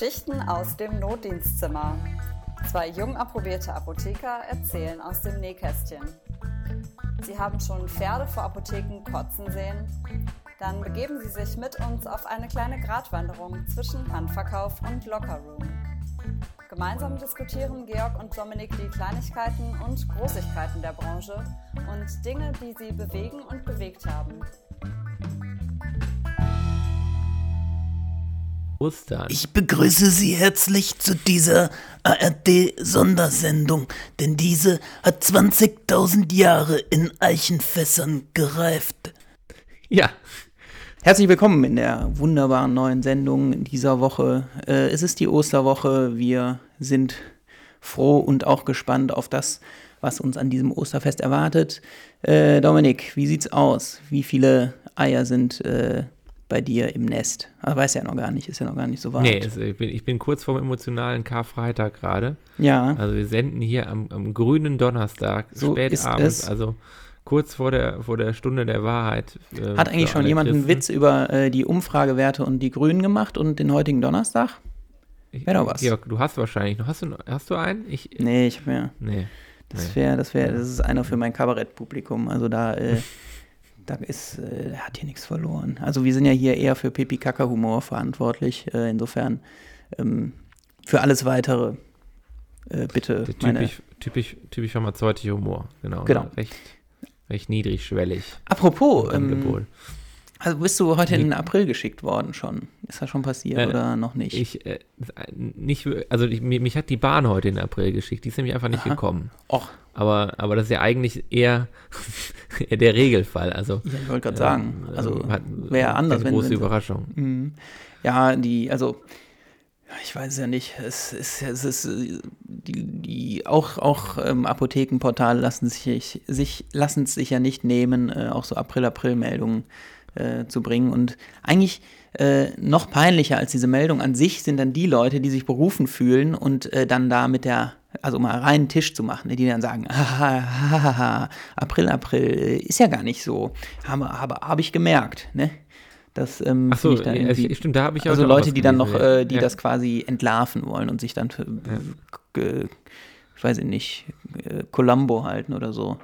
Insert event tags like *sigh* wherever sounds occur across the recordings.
Geschichten aus dem Notdienstzimmer. Zwei jung approbierte Apotheker erzählen aus dem Nähkästchen. Sie haben schon Pferde vor Apotheken kotzen sehen? Dann begeben Sie sich mit uns auf eine kleine Gratwanderung zwischen Handverkauf und Lockerroom. Gemeinsam diskutieren Georg und Dominik die Kleinigkeiten und Großigkeiten der Branche und Dinge, die sie bewegen und bewegt haben. Ostern. Ich begrüße Sie herzlich zu dieser ARD-Sondersendung, denn diese hat 20.000 Jahre in Eichenfässern gereift. Ja, Herzlich willkommen in der wunderbaren neuen Sendung in dieser Woche. Äh, es ist die Osterwoche. Wir sind froh und auch gespannt auf das, was uns an diesem Osterfest erwartet. Äh, Dominik, wie sieht's aus? Wie viele Eier sind äh, bei dir im Nest? Ah, weiß ja noch gar nicht, ist ja noch gar nicht so weit. nee, also ich, bin, ich bin kurz vorm emotionalen Karfreitag gerade. Ja, Also wir senden hier am, am grünen Donnerstag, So spät ist abends, es. also kurz vor der, vor der Stunde der Wahrheit. äh, hat eigentlich schon jemand einen. Witz über äh, die Umfragewerte und die Grünen gemacht und den heutigen Donnerstag? Ich- Wär doch was. Georg, du hast wahrscheinlich noch. Hast du, hast du einen? Ich, Nee, ich hab mir. nee. Das wäre, das wäre, das ist einer für mein Kabarettpublikum. Also da, äh, *laughs* da ist, äh, hat hier nichts verloren. Also wir sind ja hier eher für Pipi Kaka Humor verantwortlich. Äh, insofern ähm, für alles weitere äh, bitte Der typisch, typisch, typisch pharmazeutischer Humor. Genau. Genau. ne? Recht, recht niedrigschwellig. Apropos, ähm. Also bist du heute in den April geschickt worden schon? Ist das schon passiert Äh, oder noch nicht? Ich, äh, nicht, also ich, mich hat die Bahn heute in April geschickt. Die ist nämlich einfach nicht Aha. gekommen. Och, Aber, aber das ist ja eigentlich eher, *laughs* eher der Regelfall. Also ja, ich wollte gerade sagen, ähm, also hat- wäre anders, wenn, große Überraschung. Mhm. Ja, die, also, ich weiß ja nicht, es ist, es ist, äh, die, die auch, auch ähm, Apothekenportale lassen sich, sich, lassen es sich ja nicht nehmen, äh, auch so April-April-Meldungen äh, zu bringen. Und eigentlich äh, noch peinlicher als diese Meldung an sich sind dann die Leute, die sich berufen fühlen und äh, dann da mit der, also mal reinen Tisch zu machen, ne, die dann sagen, *laughs* haha, April, April, äh, ist ja gar nicht so. Habe, habe, habe ich gemerkt, ne? Das ähm, Ach so, ich da ja, irgendwie- stimmt, da habe ich also Leute, die dann noch, ja. äh, die Ja. das quasi entlarven wollen und sich dann für, ge- ich weiß nicht, äh, Columbo halten oder so.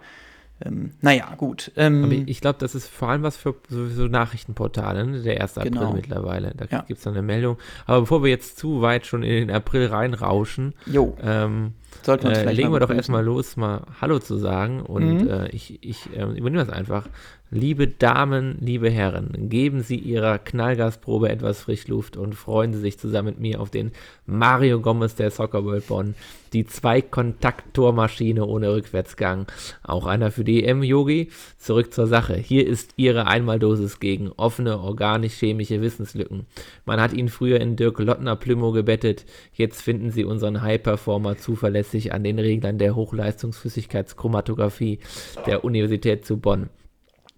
Ähm, naja, gut. Ähm, Aber ich glaube, das ist vor allem was für so, Nachrichtenportale, ne? der 1. April Genau. mittlerweile. Da Ja. gibt es dann eine Meldung. Aber bevor wir jetzt zu weit schon in den April reinrauschen, ähm, sollten wir uns äh, vielleicht legen wir doch erstmal los, mal Hallo zu sagen. Und Mhm. äh, ich, ich äh, übernehme das einfach. Liebe Damen, liebe Herren, geben Sie Ihrer Knallgasprobe etwas Frischluft und freuen Sie sich zusammen mit mir auf den Mario Gomez der Soccer World Bonn, die Zwei-Kontakt-Tormaschine ohne Rückwärtsgang. Auch einer für die EM-Yogi. Zurück zur Sache. Hier ist Ihre Einmaldosis gegen offene, organisch-chemische Wissenslücken. Man hat ihn früher in Dirk Lottner Plümo gebettet. Jetzt finden Sie unseren High-Performer zuverlässig an den Reglern der Hochleistungsflüssigkeitschromatographie der Universität zu Bonn.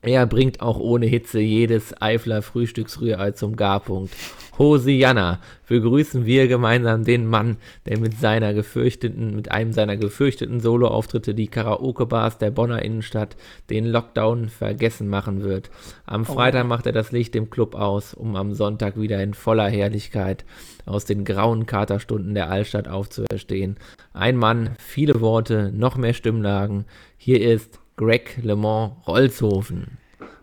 Er bringt auch ohne Hitze jedes Eifler Frühstücksrührei zum Garpunkt. Hosianna, begrüßen wir gemeinsam den Mann, der mit seiner gefürchteten, mit einem seiner gefürchteten Soloauftritte die Karaoke-Bars der Bonner Innenstadt den Lockdown vergessen machen wird. Am Freitag macht er das Licht im Club aus, um am Sonntag wieder in voller Herrlichkeit aus den grauen Katerstunden der Altstadt aufzuerstehen. Ein Mann, viele Worte, noch mehr Stimmlagen. Hier ist Greg LeMond Rolzhofen.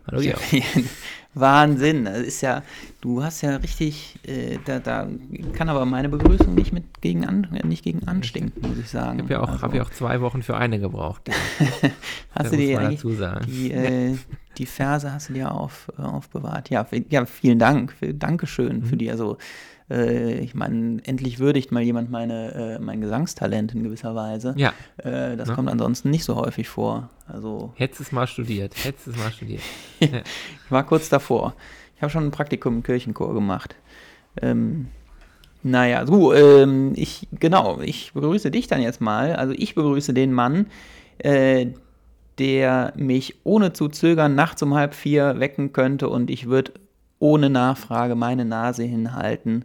Hallo Georg. *laughs* Wahnsinn, das ist ja, du hast ja richtig, äh, da, da kann aber meine Begrüßung nicht mit gegen an, äh, nicht gegen anstinken, muss ich sagen. Ich habe ja, auch, Also, hab ja auch zwei Wochen für eine gebraucht. *laughs* hast du muss dir dazu sagen. die, äh, die Verse hast du dir auf, äh, aufbewahrt. Ja, ja, vielen Dank, für, Dankeschön Mhm. für die, also äh, ich meine, endlich würdigt mal jemand meine, äh, mein Gesangstalent in gewisser Weise. Ja, Äh, das Ne? kommt ansonsten nicht so häufig vor. Also hättest es mal studiert. Hättest es mal studiert. *laughs* ich war kurz davor. Ich habe schon ein Praktikum im Kirchenchor gemacht. Ähm, naja, so, ähm, ich, genau, ich begrüße dich dann jetzt mal. Also ich begrüße den Mann, äh, der mich ohne zu zögern nachts um halb vier wecken könnte und ich würde ohne Nachfrage meine Nase hinhalten.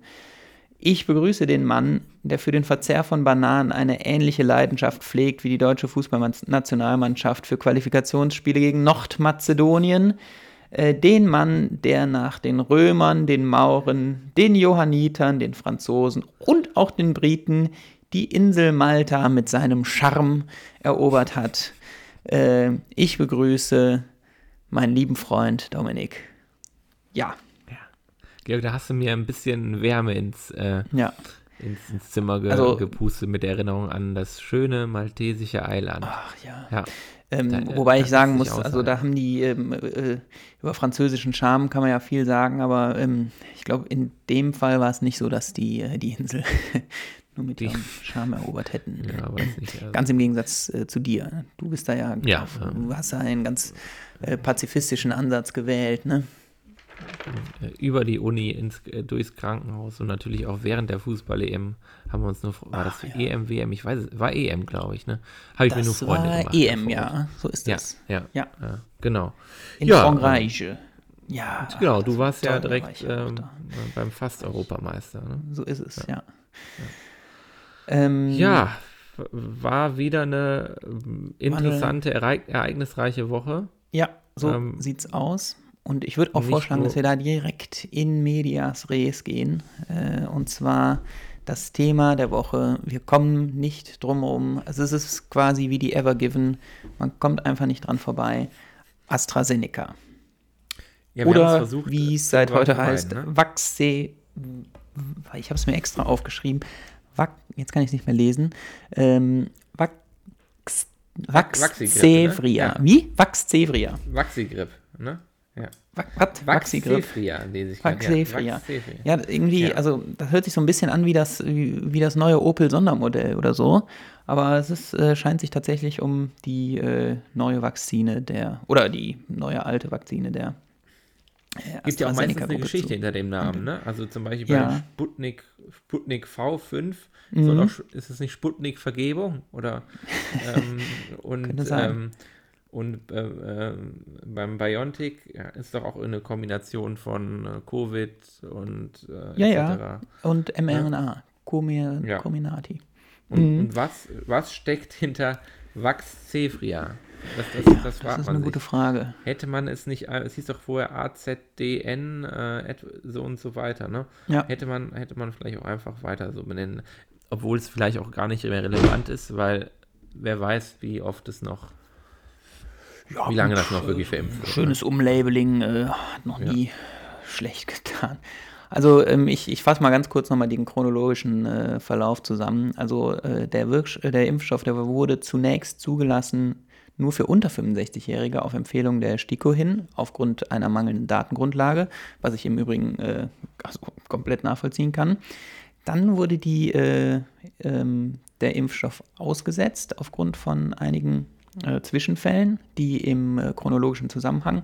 Ich begrüße den Mann, der für den Verzehr von Bananen eine ähnliche Leidenschaft pflegt wie die deutsche Fußballnationalmannschaft für Qualifikationsspiele gegen Nordmazedonien. äh, den Mann, der nach den Römern, den Mauren, den Johannitern, den Franzosen und auch den Briten die Insel Malta mit seinem Charme erobert hat. Äh, ich begrüße meinen lieben Freund Dominik. Ja. Georg, da hast du mir ein bisschen Wärme ins, äh, Ja. ins, ins Zimmer ge Also- gepustet mit der Erinnerung an das schöne maltesische Eiland. Ach ja. Ja. Ähm, Da- wobei da ich sagen muss, also da haben die ähm, äh, über französischen Charme kann man ja viel sagen, aber ähm, ich glaube, in dem Fall war es nicht so, dass die äh, die Insel *laughs* nur mit ihrem Charme erobert hätten. Ja, weiß nicht. Also, Ganz im Gegensatz äh, zu dir. Du bist da ja, Ja, du hast da einen ganz äh, pazifistischen Ansatz gewählt, ne? Äh, über die Uni ins, äh, durchs Krankenhaus und natürlich auch während der Fußball-EM haben wir uns nur, war das Ach, EM, WM, ich weiß es, war EM, glaube ich, ne? Habe ich mir nur Das Freunde war gemacht. EM, ja, so ist Ja, das. ja, Ja. ja, genau. In Ja, Frankreich. Ja. Genau, das du war warst ja war direkt ähm, beim Fast-Europameister. Ne? So ist es, ja. Ähm, Ja, war wieder eine ähm, interessante, ereig ereignisreiche Woche. Ja, so Ähm, sieht's aus. Und ich würde auch nicht vorschlagen, dass wir da direkt in Medias Res gehen. Äh, und zwar das Thema der Woche. Wir kommen nicht drum herum. Also es ist quasi wie die Ever Given. Man kommt einfach nicht dran vorbei. AstraZeneca. Ja, Oder versucht, wie es zu seit heute heißt, ne? Vaxe. Ich habe es mir extra aufgeschrieben. Vac, jetzt kann ich es nicht mehr lesen. Ähm, Vax, Vaxzevria. ne? Ja. Wie? Vaxzevria. Vaxigrip, ne? Ja. Was? Vaxifria lese ich. Vaxefria. Ja, irgendwie, Ja. also das hört sich so ein bisschen an wie das, wie, wie das neue Opel-Sondermodell oder so. Aber es ist, äh, scheint sich tatsächlich um die äh, neue Vakzine der, oder die neue alte Vakzine der äh, Gibt ja auch meistens eine Geschichte zu. hinter dem Namen, ne? Also zum Beispiel bei Ja. Sputnik, Sputnik V5 Mhm. auch, ist es nicht Sputnik Vergebung? Oder *laughs* ähm, und, ähm, und äh, äh, beim Biontech ja, ist doch auch eine Kombination von äh, Covid und äh, Ja, etc. ja. Und mRNA, Comi Ja. Comirnaty. Und, Mhm. und was, was steckt hinter Vaxzefria? Das, das, das Das fragt ist eine sich. gute Frage. Hätte man es nicht, es hieß doch vorher AZDN, äh, so und so weiter, ne? Ja. Hätte man, hätte man vielleicht auch einfach weiter so benennen, obwohl es vielleicht auch gar nicht mehr relevant ist, weil wer weiß, wie oft es noch, Ja, wie lange gut, das noch wirklich verimpft wird. ne? Schönes Umlabeling äh, hat noch Ja. nie schlecht *laughs* getan. Also ähm, ich, ich fasse mal ganz kurz nochmal den chronologischen äh, Verlauf zusammen. Also äh, der, Wirksch äh, der Impfstoff, der wurde zunächst zugelassen nur für unter 65-Jährige auf Empfehlung der STIKO hin, aufgrund einer mangelnden Datengrundlage, was ich im Übrigen äh, also komplett nachvollziehen kann. Dann wurde die, äh, ähm, der Impfstoff ausgesetzt aufgrund von einigen äh, Zwischenfällen, die im äh, chronologischen Zusammenhang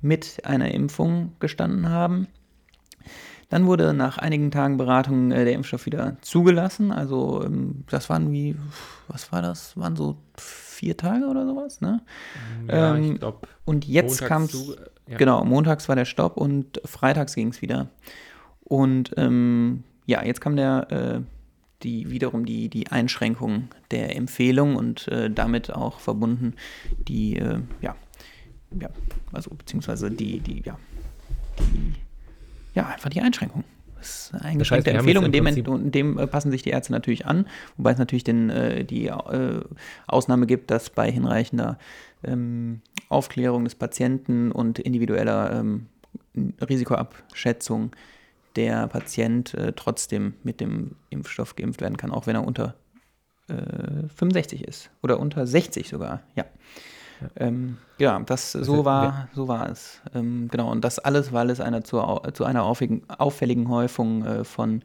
mit einer Impfung gestanden haben. Dann wurde nach einigen Tagen Beratung äh, der Impfstoff wieder zugelassen. Also ähm, das waren wie, was war das? Waren so vier Tage oder sowas, ne? Ja, ähm, ich glaube, Und jetzt kam es, genau, montags war der Stopp und freitags ging es wieder. Und ähm, ja, jetzt kam der, äh, die wiederum die, die Einschränkung der Empfehlung und äh, damit auch verbunden die, äh, ja, ja, also beziehungsweise die, die, ja, die, ja, einfach die Einschränkung. Das ist eine eingeschränkte wir haben Empfehlung, in dem, in dem äh, passen sich die Ärzte natürlich an, wobei es natürlich den, äh, die äh, Ausnahme gibt, dass bei hinreichender ähm, Aufklärung des Patienten und individueller ähm, Risikoabschätzung der Patient äh, trotzdem mit dem Impfstoff geimpft werden kann, auch wenn er unter äh, 65 ist oder unter 60 sogar, ja. Ja, ähm, ja das so war, so war es. Ähm, genau, und das alles, weil es einer zu, zu einer auffälligen, auffälligen Häufung äh, von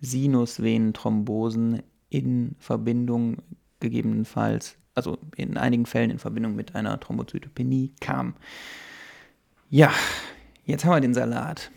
Sinusvenenthrombosen in Verbindung gegebenenfalls, also in einigen Fällen in Verbindung mit einer Thrombozytopenie kam. Ja, jetzt haben wir den Salat.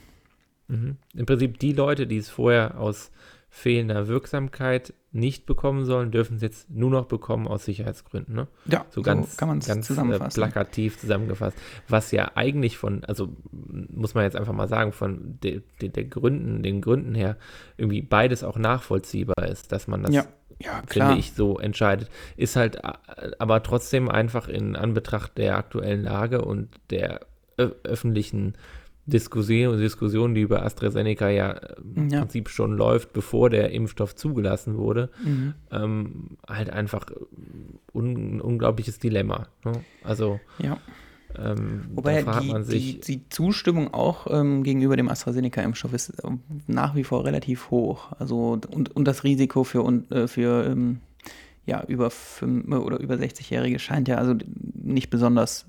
Mhm. Im Prinzip die Leute, die es vorher aus fehlender Wirksamkeit nicht bekommen sollen, dürfen es jetzt nur noch bekommen aus Sicherheitsgründen. Ne? Ja, So ganz, kann man es äh, zusammenfassen. plakativ zusammengefasst. Was ja eigentlich von, also muss man jetzt einfach mal sagen, von de, de, der Gründen, den Gründen her irgendwie beides auch nachvollziehbar ist, dass man das, ja, ja, finde ich, so entscheidet. Ist halt äh, aber trotzdem einfach in Anbetracht der aktuellen Lage und der öffentlichen Diskussion, Diskussion, die über AstraZeneca ja, äh, im Ja. Prinzip schon läuft, bevor der Impfstoff zugelassen wurde, Mhm. ähm, halt einfach un, ein unglaubliches Dilemma. Ne? Also Ja. ähm, Wobei die, sich, die, die Zustimmung auch ähm, gegenüber dem AstraZeneca-Impfstoff ist ähm, nach wie vor relativ hoch. Also und, und das Risiko für, äh, für ähm, ja, über fünf, oder über 60-Jährige scheint ja also nicht besonders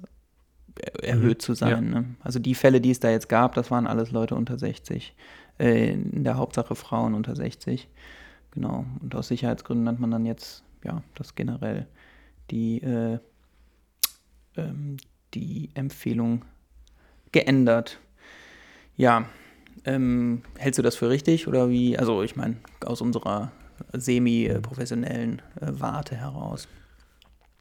er- erhöht zu sein. Mhm. ja. Ne? Also die Fälle, die es da jetzt gab, das waren alles Leute unter 60. Äh, in der Hauptsache Frauen unter 60. Genau. Und aus Sicherheitsgründen hat man dann jetzt, ja, das generell die, äh, ähm, die Empfehlung geändert. Ja, ähm, hältst du das für richtig oder wie? Also ich meine, aus unserer semi-professionellen äh, Warte heraus.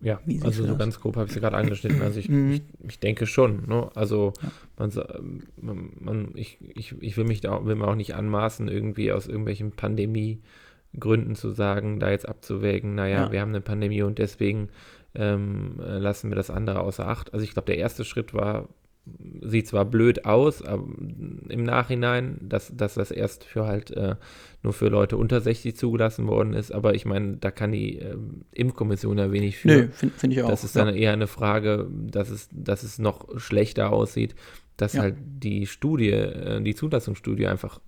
Ja, also so das? ganz grob habe ich es gerade angeschnitten. Also ich, Mhm. ich, ich denke schon. Ne? Also Ja. man, man, ich, ich, ich will mich da auch, will mir auch nicht anmaßen, irgendwie aus irgendwelchen Pandemiegründen zu sagen, da jetzt abzuwägen, naja, Ja. wir haben eine Pandemie und deswegen ähm, äh, lassen wir das andere außer Acht. Also ich glaube, der erste Schritt war, sieht zwar blöd aus, aber im Nachhinein, dass, dass das erst für halt äh, nur für Leute unter 60 zugelassen worden ist, aber ich meine, da kann die ähm, Impfkommission ja wenig für. Nö, finde find ich auch. Das ist ja. dann eher eine Frage, dass es, dass es noch schlechter aussieht, dass Ja. halt die Studie, äh, die Zulassungsstudie einfach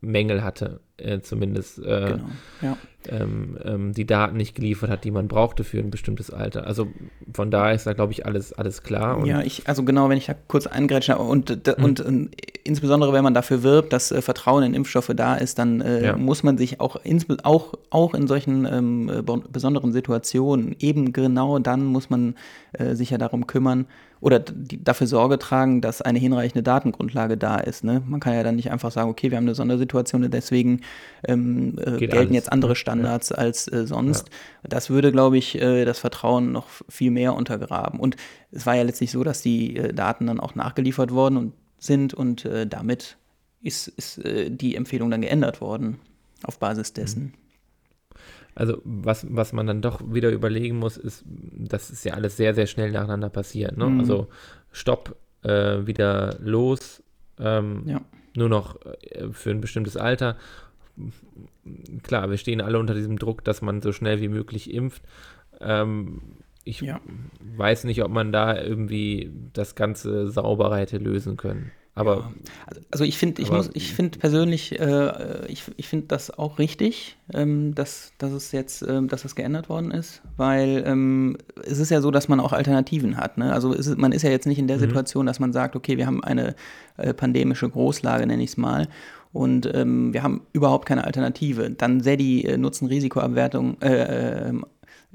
Mängel hatte, äh, zumindest äh, Genau. Ja. ähm, ähm, die Daten nicht geliefert hat, die man brauchte für ein bestimmtes Alter. Also von daher ist da, glaube ich, alles, alles klar. Und ja, ich, also genau, wenn ich da kurz eingrätschen darf, und, Mhm. und, äh, insbesondere wenn man dafür wirbt, dass äh, Vertrauen in Impfstoffe da ist, dann äh, Ja. muss man sich auch, auch, auch in solchen ähm, äh, besonderen Situationen, eben genau dann muss man äh, sich ja darum kümmern oder dafür Sorge tragen, dass eine hinreichende Datengrundlage da ist. Ne? Man kann ja dann nicht einfach sagen, okay, wir haben eine Sondersituation und deswegen ähm, äh, gelten alles, jetzt andere? Standards als äh, sonst. Das würde, glaube ich, äh, das Vertrauen noch viel mehr untergraben. Und es war ja letztlich so, dass die äh, Daten dann auch nachgeliefert worden und sind und äh, damit ist, ist äh, die Empfehlung dann geändert worden auf Basis dessen. Also was, was man dann doch wieder überlegen muss, ist, das ist ja alles sehr, sehr schnell nacheinander passiert. Ne? Mhm. Also Stopp, äh, wieder los, ähm, Ja. nur noch äh, für ein bestimmtes Alter. Klar, wir stehen alle unter diesem Druck, dass man so schnell wie möglich impft. Ähm, ich Ja. weiß nicht, ob man da irgendwie das Ganze sauber hätte lösen können. Aber Also, also ich finde, ich Aber- muss, ich finde persönlich, äh, ich, ich finde das auch richtig, ähm, dass, dass es jetzt, ähm, dass das geändert worden ist, weil ähm, es ist ja so, dass man auch Alternativen hat. Ne? Also ist, man ist ja jetzt nicht in der Mhm. Situation, dass man sagt, okay, wir haben eine äh, pandemische Großlage, nenne ich es mal, und ähm, wir haben überhaupt keine Alternative. Dann sähe die äh, Nutzen-Risiko-Abwertung, äh,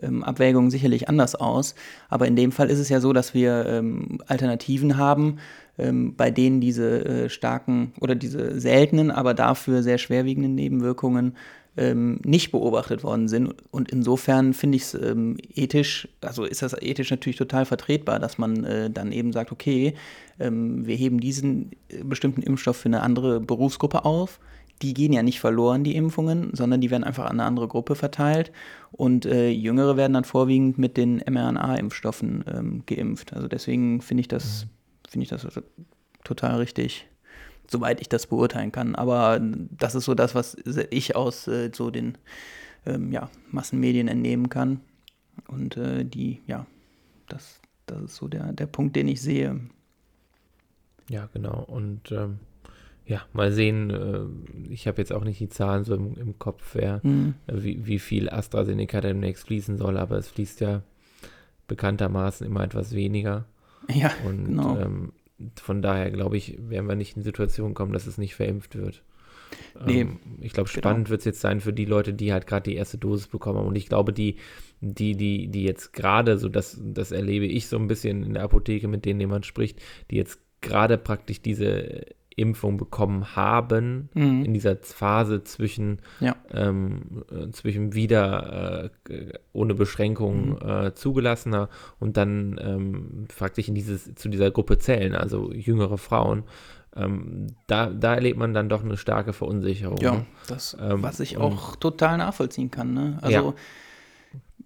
ähm, ähm, Abwägung sicherlich anders aus. Aber in dem Fall ist es ja so, dass wir ähm, Alternativen haben, ähm, bei denen diese äh, starken oder diese seltenen, aber dafür sehr schwerwiegenden Nebenwirkungen ähm, nicht beobachtet worden sind. Und insofern finde ich es ähm, ethisch, also ist das ethisch natürlich total vertretbar, dass man äh, dann eben sagt, okay, ähm, wir heben diesen äh, bestimmten Impfstoff für eine andere Berufsgruppe auf. Die gehen ja nicht verloren, die Impfungen, sondern die werden einfach an eine andere Gruppe verteilt. Und äh, Jüngere werden dann vorwiegend mit den mRNA-Impfstoffen ähm, geimpft. Also deswegen finde ich das, finde ich das total richtig, soweit ich das beurteilen kann. Aber das ist so das, was ich aus äh, so den ähm, ja, Massenmedien entnehmen kann. Und äh, die, ja, das, das ist so der, der Punkt, den ich sehe. Ja, genau. Und ähm, ja, mal sehen. Äh, ich habe jetzt auch nicht die Zahlen so im, im Kopf, wer, Hm. äh, wie, wie viel AstraZeneca demnächst fließen soll, aber es fließt ja bekanntermaßen immer etwas weniger. Ja, Und genau. ähm, von daher glaube ich, werden wir nicht in die Situation kommen, dass es nicht verimpft wird. Nee, ähm, ich glaube, genau. spannend wird es jetzt sein für die Leute, die halt gerade die erste Dosis bekommen haben. Und ich glaube, die, die, die, die jetzt gerade, so das, das erlebe ich so ein bisschen in der Apotheke, mit denen jemand spricht, die jetzt gerade praktisch diese Impfung bekommen haben, Mhm. in dieser Phase zwischen, Ja. ähm, äh, zwischen wieder äh, ohne Beschränkung Mhm. äh, zugelassener und dann ähm, praktisch in dieses, zu dieser Gruppe zählen, also jüngere Frauen. Ähm, da, da erlebt man dann doch eine starke Verunsicherung. Ja, ne? das, Ähm, was ich auch total nachvollziehen kann. Ne? Also Ja.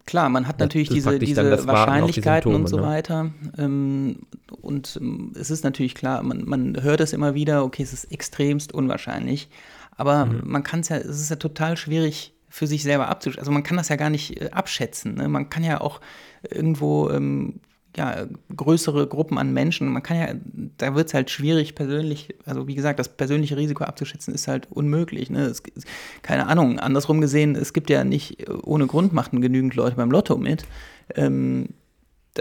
Klar, man hat natürlich diese, diese dann das Warten auf die Wahrscheinlichkeiten und so Symptome, ne? weiter. Ähm, und ähm, es ist natürlich klar, man, man hört es immer wieder, okay, es ist extremst unwahrscheinlich. Aber Mhm. man kann es ja, es ist ja total schwierig für sich selber abzuschätzen. Also man kann das ja gar nicht äh, abschätzen. Ne? Man kann ja auch irgendwo ähm, ja, größere Gruppen an Menschen, man kann ja, da wird es halt schwierig persönlich, also wie gesagt, das persönliche Risiko abzuschätzen ist halt unmöglich. Ne? Es, keine Ahnung, andersrum gesehen, es gibt ja nicht, äh, ohne Grund machten genügend Leute beim Lotto mit. Ähm,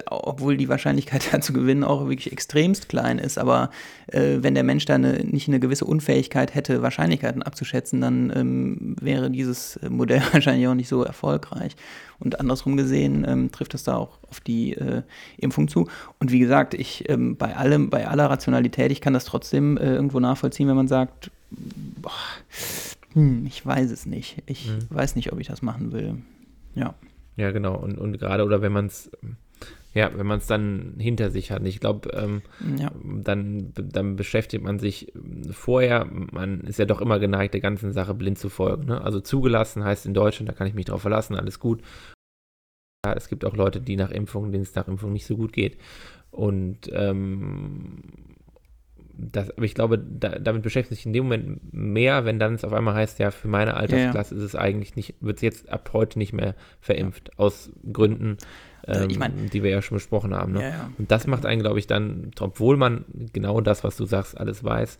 obwohl die Wahrscheinlichkeit *laughs* da zu gewinnen auch wirklich extremst klein ist, aber äh, wenn der Mensch da eine, nicht eine gewisse Unfähigkeit hätte, Wahrscheinlichkeiten abzuschätzen, dann ähm, wäre dieses äh, Modell *laughs* wahrscheinlich auch nicht so erfolgreich. Und andersrum gesehen ähm, trifft das da auch auf die äh, Impfung zu. Und wie gesagt, ich ähm, bei allem, bei aller Rationalität, ich kann das trotzdem äh, irgendwo nachvollziehen, wenn man sagt, boah, hm, ich weiß es nicht. Ich Mhm. weiß nicht, ob ich das machen will. Ja. Ja, genau. Und, und gerade, oder wenn man es, ja, wenn man es dann hinter sich hat. Ich glaube, ähm, Ja. dann, dann beschäftigt man sich ähm, vorher, man ist ja doch immer geneigt, der ganzen Sache blind zu folgen. Ne? Also zugelassen heißt in Deutschland, da kann ich mich drauf verlassen, alles gut. Ja, es gibt auch Leute, die nach Impfung, denen es nach Impfung nicht so gut geht. Und ähm, das, aber ich glaube, da, damit beschäftigt sich in dem Moment mehr, wenn dann es auf einmal heißt, ja, für meine Altersklasse ist es eigentlich nicht, wird es jetzt ab heute nicht mehr verimpft. Aus Gründen, Äh, ähm, ich mein- die wir ja schon besprochen haben. Ne? Ja, ja. Und das macht einen, glaube ich, dann, obwohl man genau das, was du sagst, alles weiß,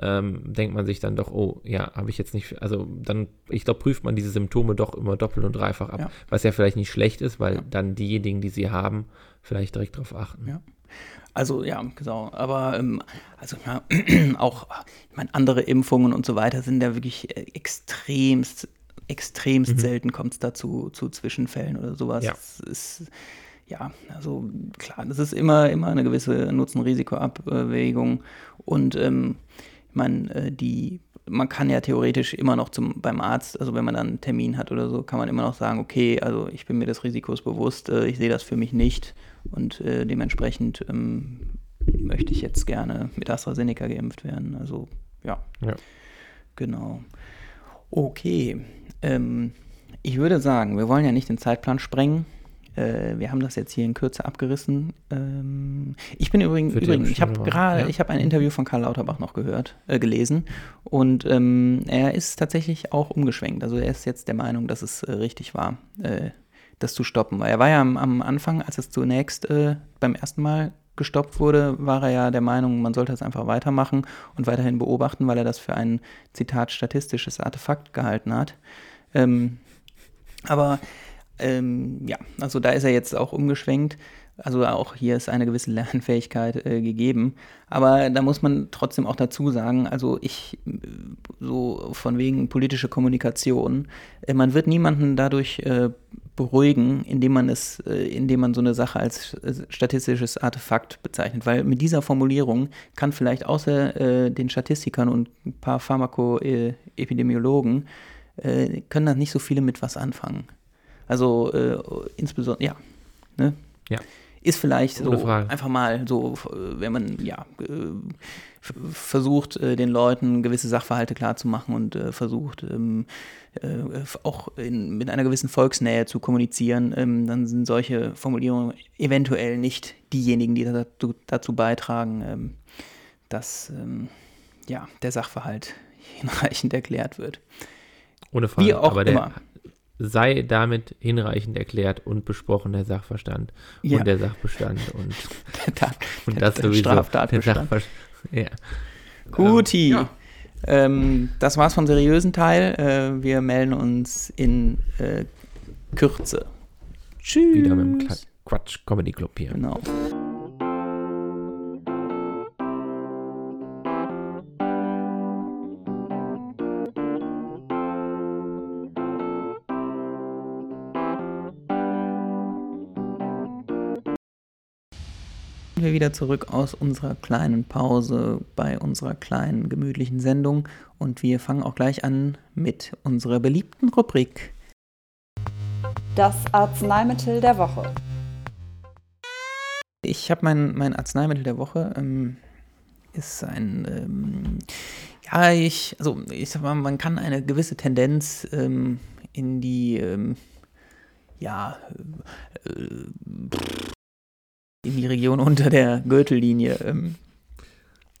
ähm, denkt man sich dann doch, oh, ja, habe ich jetzt nicht, also dann, ich glaube, prüft man diese Symptome doch immer doppelt und dreifach ab, Ja. was ja vielleicht nicht schlecht ist, weil Ja. dann diejenigen, die sie haben, vielleicht direkt darauf achten. Ja. Also ja, genau. Aber ähm, also ja, *clears throat* auch, ich meine, andere Impfungen und so weiter sind ja wirklich äh, extremst, extremst selten kommt es dazu zu Zwischenfällen oder sowas. Ja. Ist, ja, also klar, das ist immer, immer eine gewisse Nutzen-Risiko-Abwägung. Und ähm, ich meine, äh, die, man kann ja theoretisch immer noch zum, beim Arzt, also wenn man dann einen Termin hat oder so, kann man immer noch sagen, okay, also ich bin mir des Risikos bewusst, äh, ich sehe das für mich nicht und äh, dementsprechend ähm, möchte ich jetzt gerne mit AstraZeneca geimpft werden. Also ja, Ja. genau. Okay, ähm, ich würde sagen, wir wollen ja nicht den Zeitplan sprengen. Äh, wir haben das jetzt hier in Kürze abgerissen. Ähm, ich bin übrigens, übrigens ich habe gerade, ja. ich habe ein Interview von Karl Lauterbach noch gehört, äh, gelesen und ähm, er ist tatsächlich auch umgeschwenkt. Also er ist jetzt der Meinung, dass es äh, richtig war, äh, das zu stoppen. Weil er war ja am, am Anfang, als es zunächst äh, beim ersten Mal gestoppt wurde, war er ja der Meinung, man sollte es einfach weitermachen und weiterhin beobachten, weil er das für ein, Zitat, statistisches Artefakt gehalten hat. Ähm, aber ähm, ja, also da ist er jetzt auch umgeschwenkt. Also auch hier ist eine gewisse *laughs* Lernfähigkeit äh, gegeben. Aber da muss man trotzdem auch dazu sagen, also ich, äh, so von wegen politische Kommunikation, äh, man wird niemanden dadurch äh, beruhigen, indem man es, äh, indem man so eine Sache als äh, statistisches Artefakt bezeichnet. Weil mit dieser Formulierung kann vielleicht außer den Statistikern und ein paar Pharmakoepidemiologen können da nicht so viele mit was anfangen. Also äh, insbesondere, ja, ne? Ja. Ist vielleicht Ohne so Frage. einfach mal so, äh, wenn man ja äh, versucht, äh, den Leuten gewisse Sachverhalte klarzumachen und versucht, ähm, äh, auch in, mit einer gewissen Volksnähe zu kommunizieren, ähm, dann sind solche Formulierungen eventuell nicht diejenigen, die dazu, dazu beitragen, ähm, dass ähm, ja, der Sachverhalt *laughs* hinreichend erklärt wird. Ohne Frage. Wie auch aber der immer. Sei damit hinreichend erklärt und besprochen, der Sachverstand Ja. und der Sachbestand *laughs* und, Der, Tat, und der, das der sowieso. Der Straftatbestand. Ja. Guti. Ähm, ja. Ähm, das war's vom seriösen Teil. Äh, wir melden uns in äh, Kürze. Tschüss. Wieder mit dem Quatsch Comedy Club hier. Genau. Wieder zurück aus unserer kleinen Pause bei unserer kleinen gemütlichen Sendung und wir fangen auch gleich an mit unserer beliebten Rubrik. Das Arzneimittel der Woche. Ich habe mein, mein Arzneimittel der Woche, ähm, ist ein, ähm, ja, ich, also ich sag mal, man kann eine gewisse Tendenz ähm, in die, ähm, ja, äh, in die Region *laughs* unter der Gürtellinie ähm,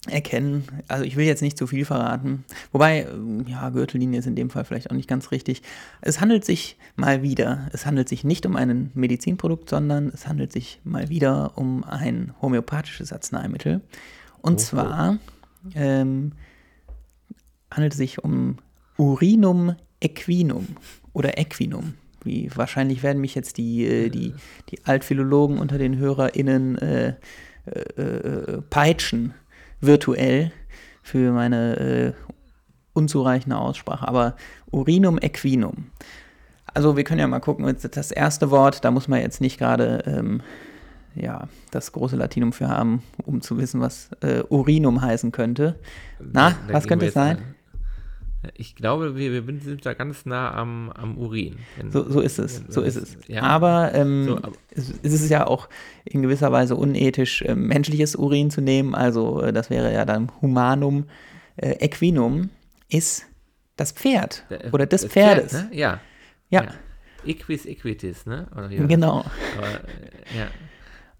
erkennen. Also ich will jetzt nicht zu viel verraten. Wobei, ähm, ja, Gürtellinie ist in dem Fall vielleicht auch nicht ganz richtig. Es handelt sich mal wieder, es handelt sich nicht um ein Medizinprodukt, sondern es handelt sich mal wieder um ein homöopathisches Arzneimittel. Und Oho. zwar ähm, handelt es sich um Urinum equinum oder Equinum. Wie wahrscheinlich werden mich jetzt die, äh, die, die Altphilologen unter den HörerInnen äh, äh, äh, peitschen, virtuell, für meine äh, unzureichende Aussprache. Aber Urinum equinum. Also wir können ja mal gucken, das erste Wort, da muss man jetzt nicht gerade ähm, ja, das große Latinum für haben, um zu wissen, was äh, Urinum heißen könnte. Na, Da was könnte es sein? an. Ich glaube, wir, wir sind da ganz nah am, am Urin. So, so ist es, so ist es. Ja. Aber, ähm, So, aber- es, es ist ja auch in gewisser Weise unethisch, äh, menschliches Urin zu nehmen. Also äh, das wäre ja dann Humanum äh, equinum, ist das Pferd Der- oder des das Pferdes. Pferd, ne? Ja. Ja, Equis equitis, ne? Oder das? genau. Aber, äh, ja.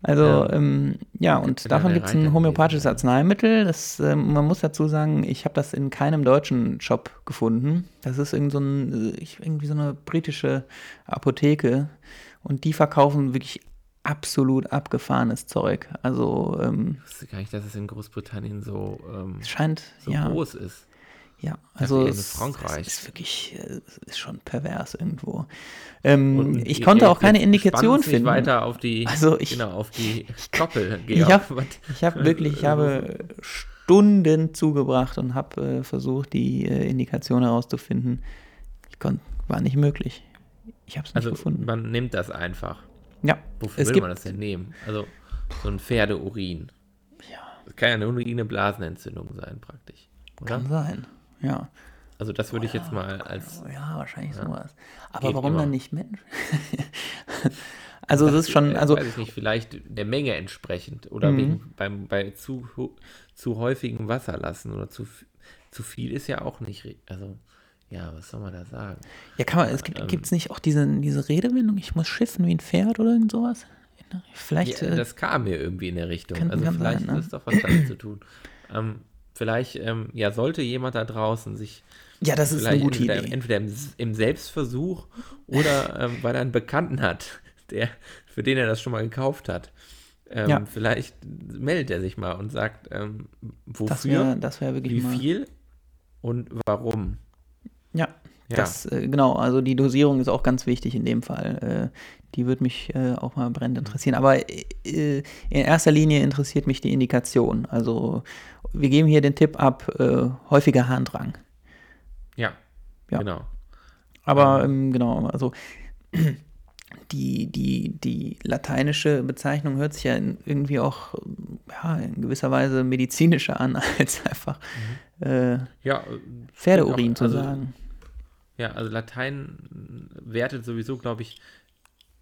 Also, Ja. ähm, ja, und davon gibt es ein homöopathisches Arzneimittel. Das, ähm, man muss dazu sagen, ich habe das in keinem deutschen Shop gefunden. Das ist irgend so ein, äh, ich, irgendwie so eine britische Apotheke. Und die verkaufen wirklich absolut abgefahrenes Zeug. Also, ähm, Ich wusste gar nicht, dass es in Großbritannien so, ähm, scheint, so ja, groß ist. Ja, also es, Frankreich. es ist wirklich, äh, es ist schon pervers irgendwo. Ähm, ich konnte ihr- auch keine Indikation finden. weiter auf die, Also ich- genau, auf die *laughs* Koppel. Ich Georg. habe *laughs* ich hab wirklich, ich habe Stunden zugebracht und habe äh, versucht, die äh, Indikation herauszufinden. Ich konnt, war nicht möglich. Ich habe es nicht also gefunden. man nimmt das einfach. ja, Wofür will man das denn nehmen? Also so ein Pferdeurin. Ja. Das kann ja eine eine Blasenentzündung sein, praktisch. Oder? kann sein. Ja, Also das würde ich jetzt mal als ja, wahrscheinlich Ja. sowas. Aber Geht warum immer. dann nicht Mensch? *laughs* also es ist schon, äh, also weiß ich nicht, vielleicht der Menge entsprechend oder Mhm. wegen, beim, bei zu, zu häufigem Wasser lassen oder zu, zu viel ist ja auch nicht, also ja, was soll man da sagen? ja, kann man, es gibt ähm, gibt's nicht auch diese, diese Redewendung, ich muss schiffen wie ein Pferd oder irgend sowas? Vielleicht, Ja, äh, das kam mir irgendwie in der Richtung. also vielleicht sein, ne? ist es doch was damit zu tun. Ähm, vielleicht, ähm, ja, sollte jemand da draußen sich ja, das ist eine gute entweder, Idee. entweder im, im Selbstversuch oder ähm, weil er einen Bekannten hat, *laughs* der, für den er das schon mal gekauft hat. Ähm, Ja. Vielleicht meldet er sich mal und sagt, ähm, Das wofür, das wär wirklich wie mal. viel und warum. Ja, Ja. Das, äh, genau, also die Dosierung ist auch ganz wichtig in dem Fall. Äh, die würde mich äh, auch mal brennend interessieren. Aber äh, in erster Linie interessiert mich die Indikation. Also wir geben hier den Tipp ab, äh, häufiger Harndrang. Ja, Ja. genau. Aber ähm, genau, also *clears throat* die, die, die lateinische Bezeichnung hört sich ja irgendwie auch ja, in gewisser Weise medizinischer an, *laughs* als einfach äh, Ja, äh, Pferdeurin auch, zu also, sagen. Ja, also Latein wertet sowieso, glaube ich,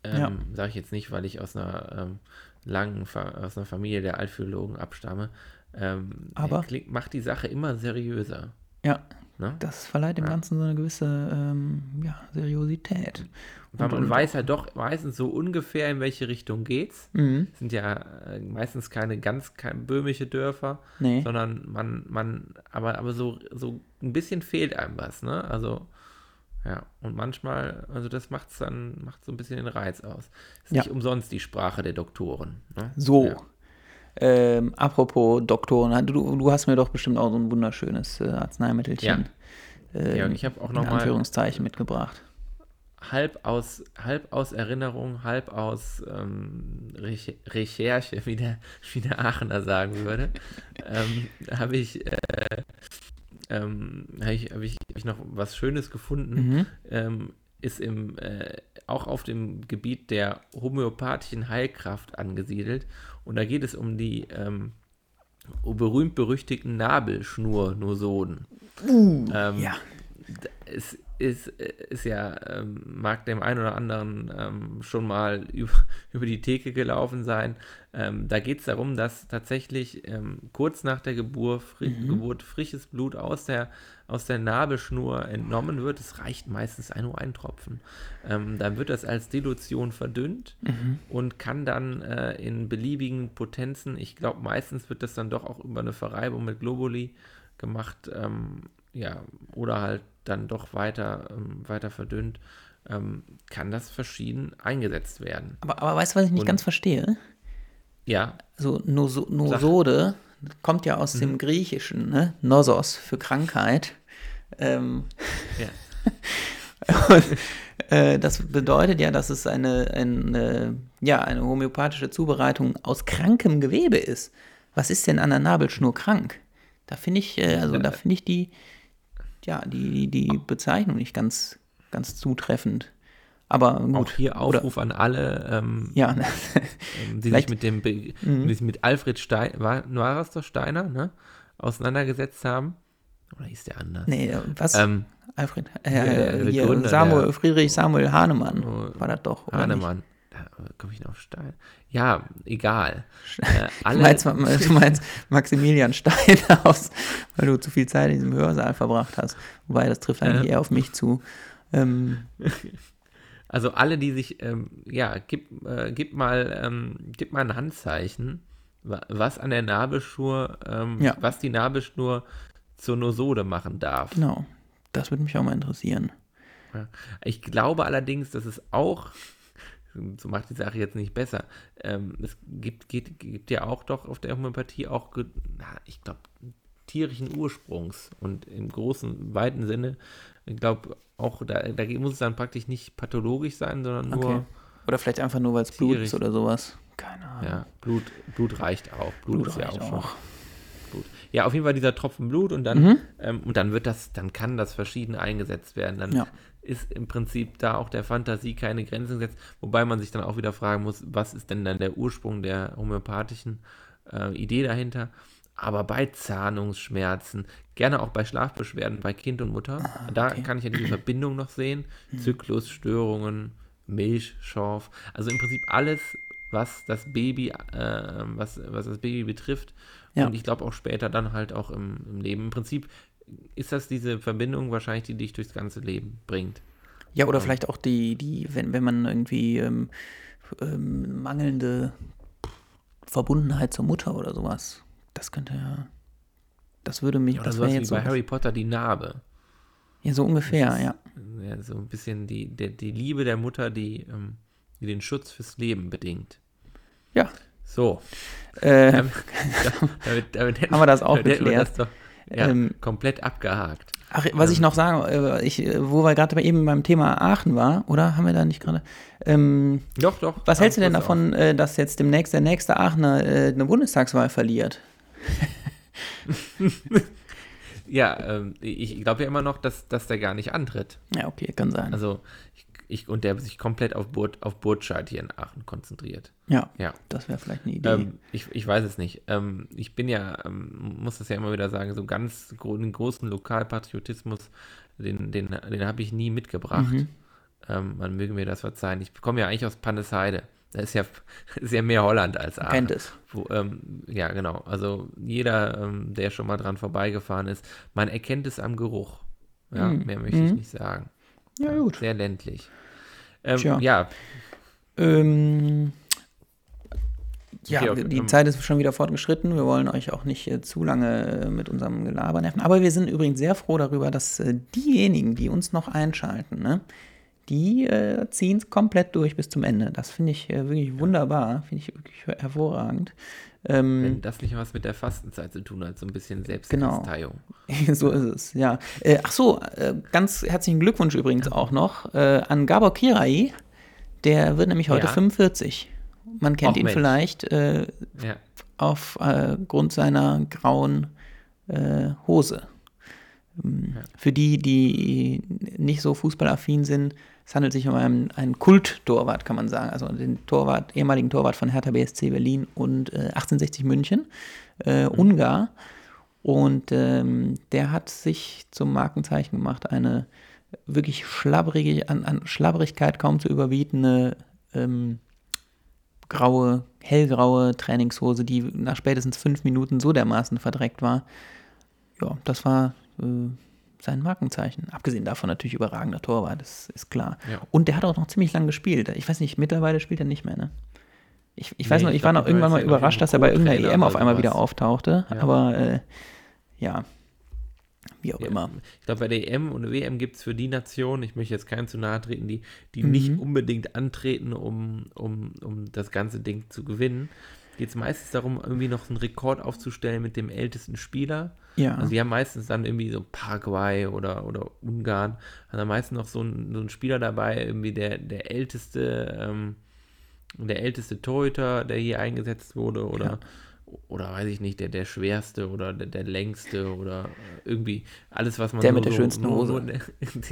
ähm, Ja. sage ich jetzt nicht, weil ich aus einer ähm, langen, Fa aus einer Familie der Altphilologen abstamme, ähm, Aber- klingt, macht die Sache immer seriöser. Ja, Ne? das verleiht dem Ja. Ganzen so eine gewisse ähm, ja, Seriosität. Weil Und- man und- weiß ja doch meistens so ungefähr, in welche Richtung geht's. Mhm. sind ja äh, meistens keine ganz kein böhmische Dörfer, Nee. sondern man, man, aber, aber so, so ein bisschen fehlt einem was, ne? Also, ja, und manchmal, also das macht es dann, macht so ein bisschen den Reiz aus. Ist Ja. nicht umsonst die Sprache der Doktoren. Ne? So. Ja. Ähm, apropos Doktoren, du, du hast mir doch bestimmt auch so ein wunderschönes äh, Arzneimittelchen ähm, Ja, ich habe auch in noch mal Anführungszeichen mitgebracht. halb aus, halb aus Erinnerung, halb aus ähm, Reche Recherche, wie der, wie der Aachener sagen würde, *laughs* ähm, habe ich, äh, ähm, hab ich, hab ich, hab ich noch was Schönes gefunden. Mhm. Ähm, ist im, äh, auch auf dem Gebiet der homöopathischen Heilkraft angesiedelt. Und da geht es um die ähm, berühmt-berüchtigten Nabelschnurnosoden. ähm, ja. Es ist, ist ja, ähm, mag dem einen oder anderen ähm, schon mal *laughs* über, über die Theke gelaufen sein. Ähm, da geht es darum, dass tatsächlich ähm, kurz nach der Geburt, fri Mhm. Geburt frisches Blut aus der, aus der Nabelschnur entnommen wird. Es reicht meistens ein, nur ein Tropfen. Ähm, dann wird das als Dilution verdünnt Mhm. und kann dann äh, in beliebigen Potenzen, ich glaube meistens wird das dann doch auch über eine Verreibung mit Globuli gemacht, ähm, ja, oder halt dann doch weiter, ähm, weiter verdünnt, ähm, kann das verschieden eingesetzt werden. Aber, aber weißt du, was ich nicht Und- ganz verstehe? Ja, Also Noso Nosode kommt ja aus Mhm. dem Griechischen, ne? Nosos für Krankheit. Ähm, ja. *laughs* und, äh, das bedeutet ja, dass es eine, eine, ja, eine homöopathische Zubereitung aus krankem Gewebe ist. Was ist denn an der Nabelschnur krank? Da finde ich, äh, also da finde ich die, ja, die, die, die Bezeichnung nicht ganz, ganz zutreffend. Aber gut. Auch hier oder- Aufruf an alle, ähm, Ja, ne? ähm, *laughs* die Vielleicht- sich mit dem Be die sich mit Alfred Stein, war, war das doch Steiner, ne? Auseinandergesetzt haben. Oder hieß der anders? nee, was? Ähm, Alfred, äh, Samuel, der- Friedrich Samuel Hahnemann Oh, war das doch. oder nicht? Komme ich noch auf Stein. Ja, egal. Äh, *laughs* Du alle, meinst, du meinst *laughs* Maximilian Steinhaus, *laughs* weil du zu viel Zeit in diesem Hörsaal verbracht hast. Wobei, das trifft eigentlich Äh. eher auf mich zu. Ähm, Also alle, die sich, ähm, ja, gib, äh, gib, mal, ähm, gib mal ein Handzeichen, wa- was an der Nabelschnur, ähm, Ja. was die Nabelschnur zur Nosode machen darf. genau, das würde mich auch mal interessieren. Ich glaube allerdings, dass es auch, so macht die Sache jetzt nicht besser, ähm, es gibt, geht, gibt ja auch doch auf der Homöopathie auch, na, ich glaube, tierischen Ursprungs und im großen, weiten Sinne, ich glaube auch, da, da muss es dann praktisch nicht pathologisch sein, sondern nur, Okay. Oder vielleicht einfach nur, weil es Blut ist oder sowas. Keine Ahnung. ja, Blut, Blut reicht auch. Blut, Blut ist ja auch, auch. Ja, auf jeden Fall dieser Tropfen Blut und dann, Mhm. ähm, und dann wird das, dann kann das verschieden eingesetzt werden. Dann Ja. ist im Prinzip da auch der Fantasie keine Grenzen gesetzt, wobei man sich dann auch wieder fragen muss, was ist denn dann der Ursprung der homöopathischen äh, Idee dahinter? Aber bei Zahnungsschmerzen, gerne auch bei Schlafbeschwerden bei Kind und Mutter, da Ah, okay. kann ich ja diese Verbindung noch sehen. Zyklusstörungen, Milchschorf, also im Prinzip alles, was das Baby, äh, was, was das Baby betrifft. Ja. Und ich glaube auch später dann halt auch im, im Leben. Im Prinzip ist das diese Verbindung wahrscheinlich, die dich durchs ganze Leben bringt. Ja, oder vielleicht auch die, die wenn, wenn man irgendwie ähm, ähm, mangelnde Verbundenheit zur Mutter oder sowas. Das könnte ja. Das würde mich. Oder das wäre wie jetzt so. bei Harry Potter die Narbe. Ja, so ungefähr, ist- ja. Ja, so ein bisschen die, der, die Liebe der Mutter, die, ähm, die den Schutz fürs Leben bedingt. Ja. So. Äh, *laughs* Damit, damit, damit hätten, Haben wir das auch geklärt? das doch, ja, Ähm, komplett abgehakt. Ach, was ich Ähm, noch sagen, äh, ich, äh, wo wir gerade eben beim Thema Aachen war, oder haben wir da nicht gerade? Ähm, Doch, doch. was hältst du denn davon, äh, dass jetzt demnächst der nächste Aachener äh, eine Bundestagswahl verliert? *laughs* Ja, ähm, ich glaube ja immer noch, dass, dass der gar nicht antritt. Ja, okay, kann sein. Also, ich, ich, und der sich komplett auf, Burt, auf Burtscheid hier in Aachen konzentriert. ja, Ja. das wäre vielleicht eine Idee. Ähm, ich, ich weiß es nicht. Ähm, ich bin ja, ähm, muss das ja immer wieder sagen, so ganz den großen Lokalpatriotismus, den, den, den habe ich nie mitgebracht. Mhm. Ähm, man möge mir das verzeihen. Ich komme ja eigentlich aus Pannesheide. Das ist ja, *laughs* ist ja mehr Holland als Aachen. Kennt es. Wo, ähm, ja, genau. Also jeder, ähm, der schon mal dran vorbeigefahren ist, man erkennt es am Geruch. Ja, Mhm. mehr möchte ich Mhm. nicht sagen. Ja, gut. Sehr ländlich. Ähm, Tja. ja, Ähm, ja, Okay, okay, die ähm, Zeit ist schon wieder fortgeschritten. Wir wollen euch auch nicht äh, zu lange äh, mit unserem Gelaber nerven. Aber wir sind übrigens sehr froh darüber, dass äh, diejenigen, die uns noch einschalten, ne, die äh, ziehen es komplett durch bis zum Ende. Das finde ich äh, wirklich wunderbar. Finde ich wirklich hervorragend. Ähm, wenn das nicht was mit der Fastenzeit zu tun hat, so ein bisschen Genau. Selbstkasteiung. *laughs* so ist es, ja. Äh, ach so, äh, ganz herzlichen Glückwunsch übrigens auch noch äh, an Gabor Kirai. Der wird nämlich heute Ja. 45. Man kennt Och, ihn Mensch. vielleicht äh, Ja. aufgrund seiner grauen äh, Hose. Ja. Für die, die nicht so fußballaffin sind, es handelt sich um einen, einen Kult-Torwart, kann man sagen. Also den Torwart, ehemaligen Torwart von Hertha BSC Berlin und äh, 1860 München, äh, Ungar. Und ähm, der hat sich zum Markenzeichen gemacht, eine wirklich schlabbrige, an, an Schlabbrigkeit kaum zu überbietende ähm, graue, hellgraue Trainingshose, die nach spätestens fünf Minuten so dermaßen verdreckt war. Ja, das war äh, sein Markenzeichen. Abgesehen davon natürlich überragender Torwart, das ist klar. Ja. Und der hat auch noch ziemlich lange gespielt. Ich weiß nicht, mittlerweile spielt er nicht mehr, ne? Ich, ich Nee, weiß noch, ich ich war noch irgendwann mal er, überrascht, dass er bei irgendeiner EM auf einmal wieder auftauchte. Ja. Aber äh, ja, wie auch Ja, immer. Ich glaube, bei der EM und der WM gibt es für die Nationen, ich möchte jetzt keinen zu nahe treten, die, die Mhm. nicht unbedingt antreten, um, um, um das ganze Ding zu gewinnen, geht es meistens darum, irgendwie noch einen Rekord aufzustellen mit dem ältesten Spieler. Ja, Also die haben meistens dann irgendwie so Paraguay oder, oder Ungarn, haben dann meistens noch so einen, so einen Spieler dabei, irgendwie der, der älteste, ähm, der älteste Torhüter, der hier eingesetzt wurde, oder, Ja. Oder weiß ich nicht, der, der schwerste oder der, der längste oder irgendwie alles, was man Der mit der so, schönsten Hose. nur in *laughs* der-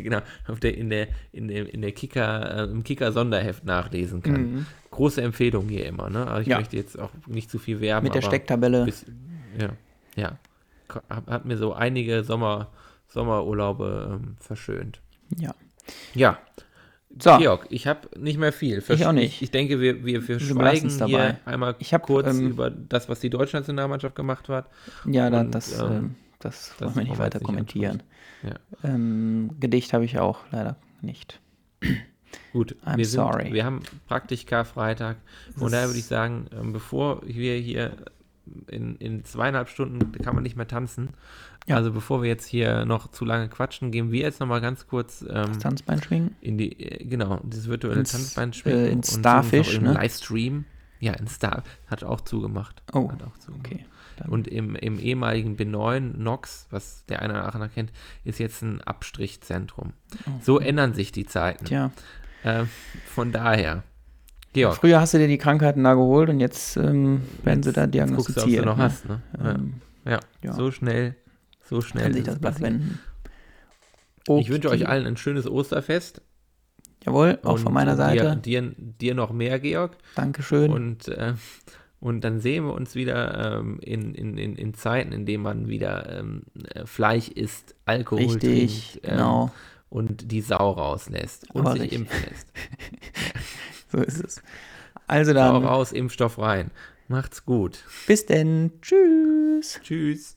genau, auf der, in der, in der, in der Kicker, äh, im Kicker-Sonderheft nachlesen kann. Mhm. Große Empfehlung hier immer, ne? Also ich Ja. möchte jetzt auch nicht zu viel werben. mit der Stecktabelle. bis, ja, ja. Hat, hat mir so einige Sommer, Sommerurlaube ähm, verschönt. Ja. Ja, So, Georg, ich habe nicht mehr viel. Ich auch nicht. Ich, denke, wir, wir, wir schweigen hier dabei. einmal Ich hab, kurz ähm, über das, was die deutsche Nationalmannschaft gemacht hat. ja, da, und, das, ähm, ähm, das, das wollen wir nicht weiter nicht kommentieren. Ja. Ähm, Gedicht habe ich auch leider nicht. Gut, I'm wir, sind, sorry. wir haben praktisch Karfreitag. Und Das- daher würde ich sagen, ähm, bevor wir hier in, in zweieinhalb Stunden kann man nicht mehr tanzen. Ja. Also bevor wir jetzt hier noch zu lange quatschen, gehen wir jetzt nochmal ganz kurz ähm, Das Tanzbein schwingen. in die, äh, genau, dieses virtuelle Ins, Tanzbein äh, schwingen. ins und Starfish, ne? Livestream. Ja, in Star. Hat auch zugemacht. Oh, Hat auch zugemacht. okay. Dann, Und im, im ehemaligen B9 Nox, was der eine oder andere kennt, ist jetzt ein Abstrichzentrum. So ändern sich die Zeiten. Oh. Tja, Äh, von daher, Georg, früher hast du dir die Krankheiten da geholt und jetzt ähm, werden sie da jetzt guckst du, ob du diagnostiziert. noch ne? hast. Ne? Ähm, ja. ja. so schnell, so schnell. kann sich das Blatt wenden. Ich wünsche euch Okay. allen ein schönes Osterfest. Jawohl, auch Und von meiner Dir, Seite. dir, dir noch mehr, Georg. Dankeschön. Und, äh, und dann sehen wir uns wieder ähm, in, in, in, in Zeiten, in denen man wieder ähm, äh, Fleisch isst, Alkohol Richtig, trinkt ähm, genau. und die Sau rauslässt und Aber sich richtig. impfen lässt. *laughs* So ist es. Also dann, raus, Impfstoff rein. Macht's gut. bis denn. Tschüss. Tschüss.